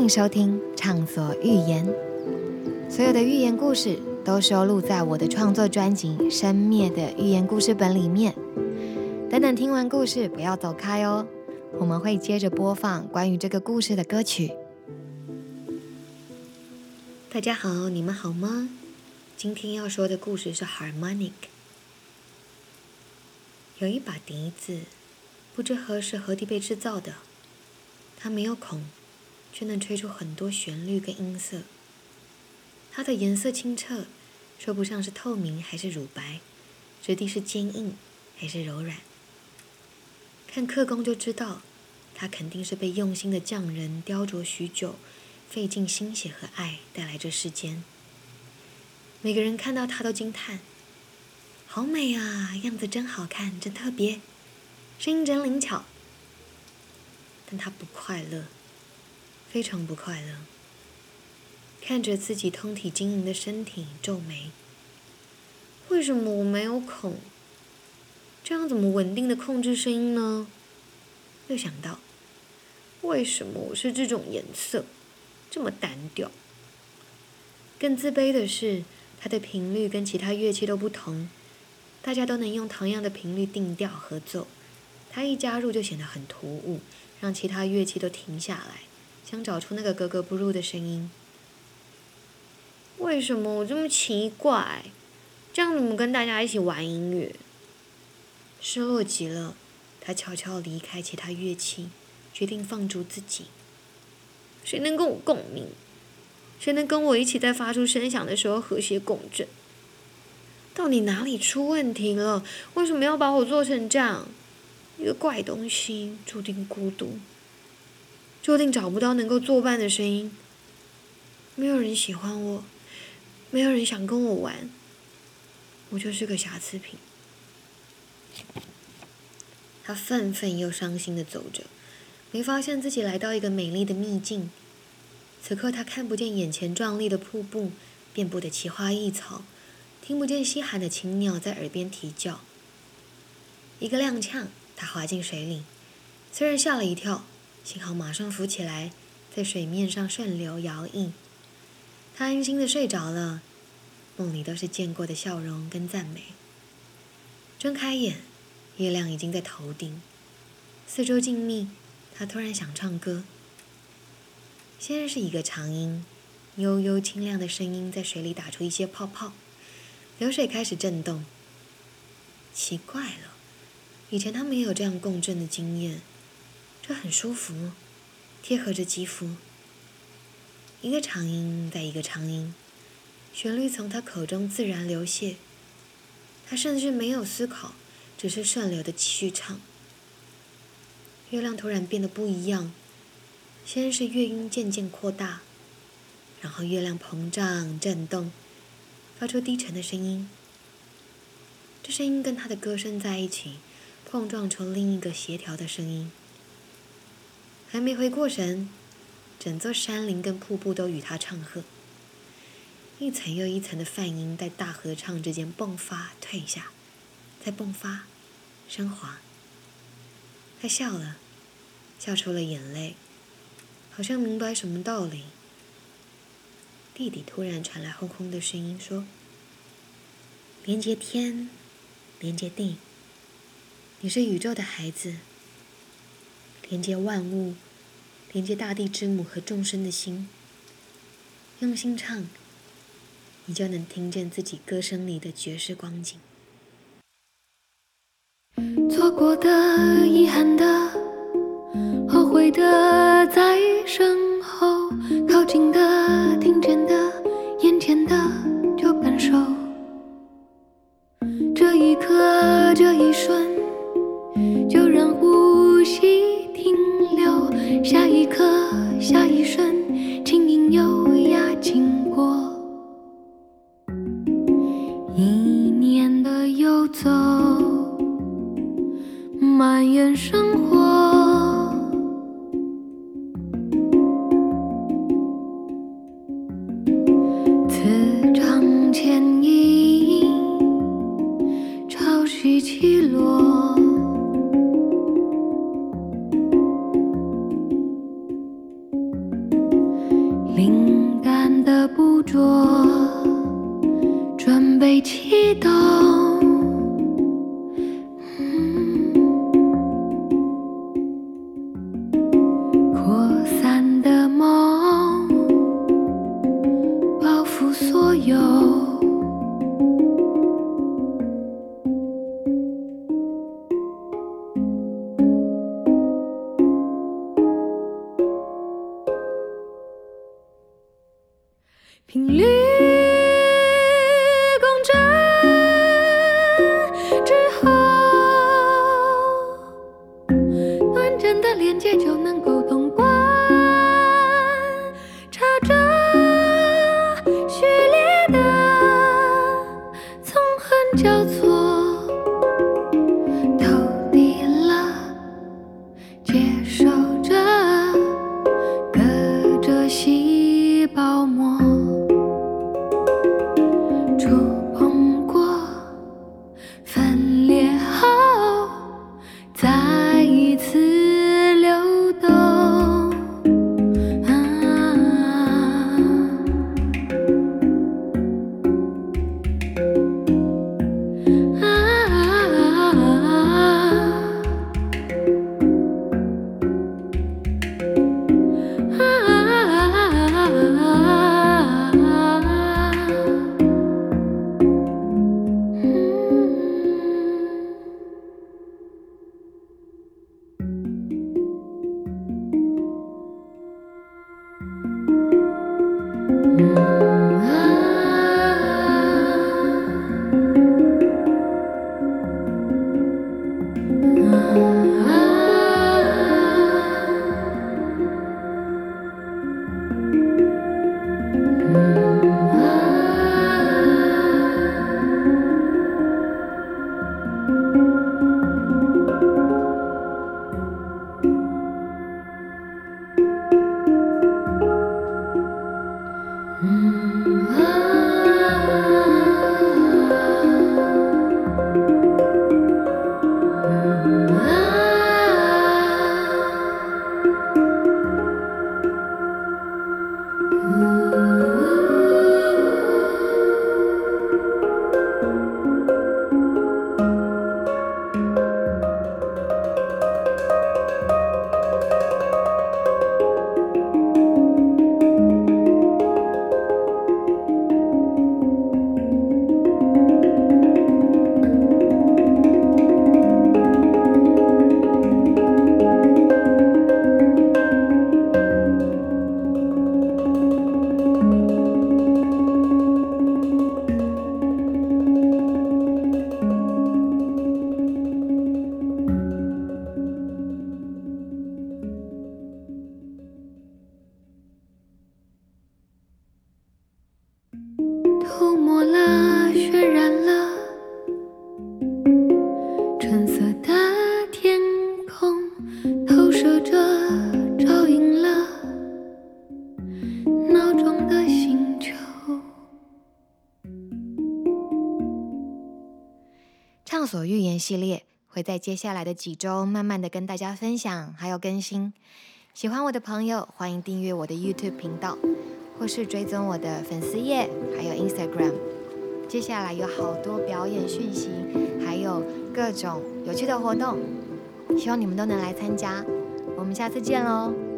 欢迎收听《畅所欲言》，所有的寓言故事都收录在我的创作专辑《生灭的寓言故事本》里面。等等，听完故事不要走开哦，我们会接着播放关于这个故事的歌曲。大家好，你们好吗？今天要说的故事是 Harmonic。有一把笛子，不知何时何地被制造的，它没有孔。却能吹出很多旋律跟音色。它的颜色清澈，说不上是透明还是乳白，质地是坚硬还是柔软。看刻工就知道，它肯定是被用心的匠人雕琢许久，费尽心血和爱带来这世间。每个人看到它都惊叹：“好美啊，样子真好看，真特别，声音真灵巧。”但他不快乐。非常不快乐，看着自己通体晶莹的身体，皱眉。为什么我没有孔？这样怎么稳定的控制声音呢？又想到，为什么我是这种颜色，这么单调？更自卑的是，它的频率跟其他乐器都不同，大家都能用同样的频率定调合奏，它一加入就显得很突兀，让其他乐器都停下来。想找出那个格格不入的声音。为什么我这么奇怪？这样怎么跟大家一起玩音乐？失落极了，他悄悄离开其他乐器，决定放逐自己。谁能跟我共鸣？谁能跟我一起在发出声响的时候和谐共振？到底哪里出问题了？为什么要把我做成这样？一个怪东西，注定孤独。注定找不到能够作伴的声音。没有人喜欢我，没有人想跟我玩，我就是个瑕疵品。他愤愤又伤心的走着，没发现自己来到一个美丽的秘境。此刻他看不见眼前壮丽的瀑布，遍布的奇花异草，听不见稀罕的禽鸟在耳边啼叫。一个踉跄，他滑进水里，虽然吓了一跳。幸好马上浮起来，在水面上顺流摇曳。他安心的睡着了，梦里都是见过的笑容跟赞美。睁开眼，月亮已经在头顶，四周静谧。他突然想唱歌。先是一个长音，悠悠清亮的声音在水里打出一些泡泡，流水开始震动。奇怪了，以前他没有这样共振的经验。这很舒服，贴合着肌肤。一个长音，再一个长音，旋律从他口中自然流泻。他甚至没有思考，只是顺流的继续唱。月亮突然变得不一样，先是乐音渐渐扩大，然后月亮膨胀震动，发出低沉的声音。这声音跟他的歌声在一起，碰撞出另一个协调的声音。还没回过神，整座山林跟瀑布都与他唱和，一层又一层的泛音在大合唱之间迸发、退下，再迸发、升华。他笑了，笑出了眼泪，好像明白什么道理。地底突然传来轰轰的声音，说：“连接天，连接地，你是宇宙的孩子。”连接万物，连接大地之母和众生的心。用心唱，你就能听见自己歌声里的绝世光景。错过的、遗憾的、后悔的，在身后；靠近的、游走，蔓延生活，磁场牵引，潮汐起落。敏感的捕捉，准备启动。频率共振之后，短暂的连接就能够通关，插着序列的纵横交错，投递了，接受着，隔着细胞膜。系列会在接下来的几周慢慢的跟大家分享，还有更新。喜欢我的朋友，欢迎订阅我的 YouTube 频道，或是追踪我的粉丝页，还有 Instagram。接下来有好多表演讯息，还有各种有趣的活动，希望你们都能来参加。我们下次见喽！